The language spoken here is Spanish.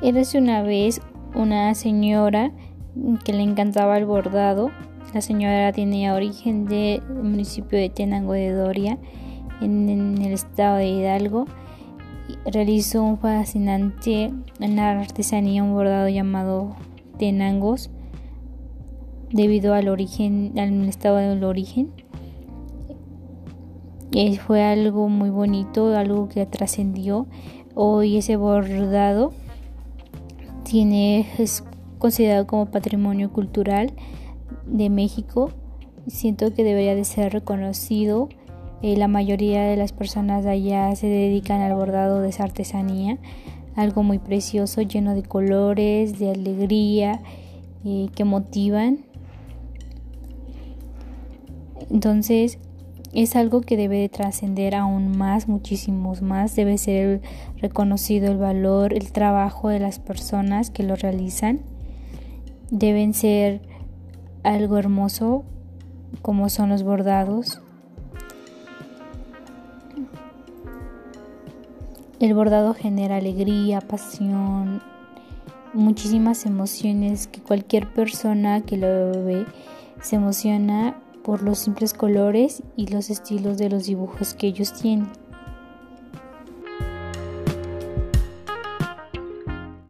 Érase una vez una señora que le encantaba el bordado. La señora tiene origen del municipio de Tenango de Doria, en, el estado de Hidalgo. Realizó un fascinante una artesanía, un bordado llamado Tenangos, debido al origen, al estado del origen. Y fue algo muy bonito, algo que trascendió. Hoy ese bordado tiene, es considerado como patrimonio cultural de México. Siento que debería de ser reconocido. Eh, la mayoría de las personas allá se dedican al bordado de esa artesanía, algo muy precioso, lleno de colores, de alegría, eh, que motivan. Entonces, es algo que debe de trascender aún más, muchísimos más. Debe ser reconocido el valor, el trabajo de las personas que lo realizan. Deben ser algo hermoso como son los bordados. El bordado genera alegría, pasión, muchísimas emociones que cualquier persona que lo ve se emociona por los simples colores y los estilos de los dibujos que ellos tienen.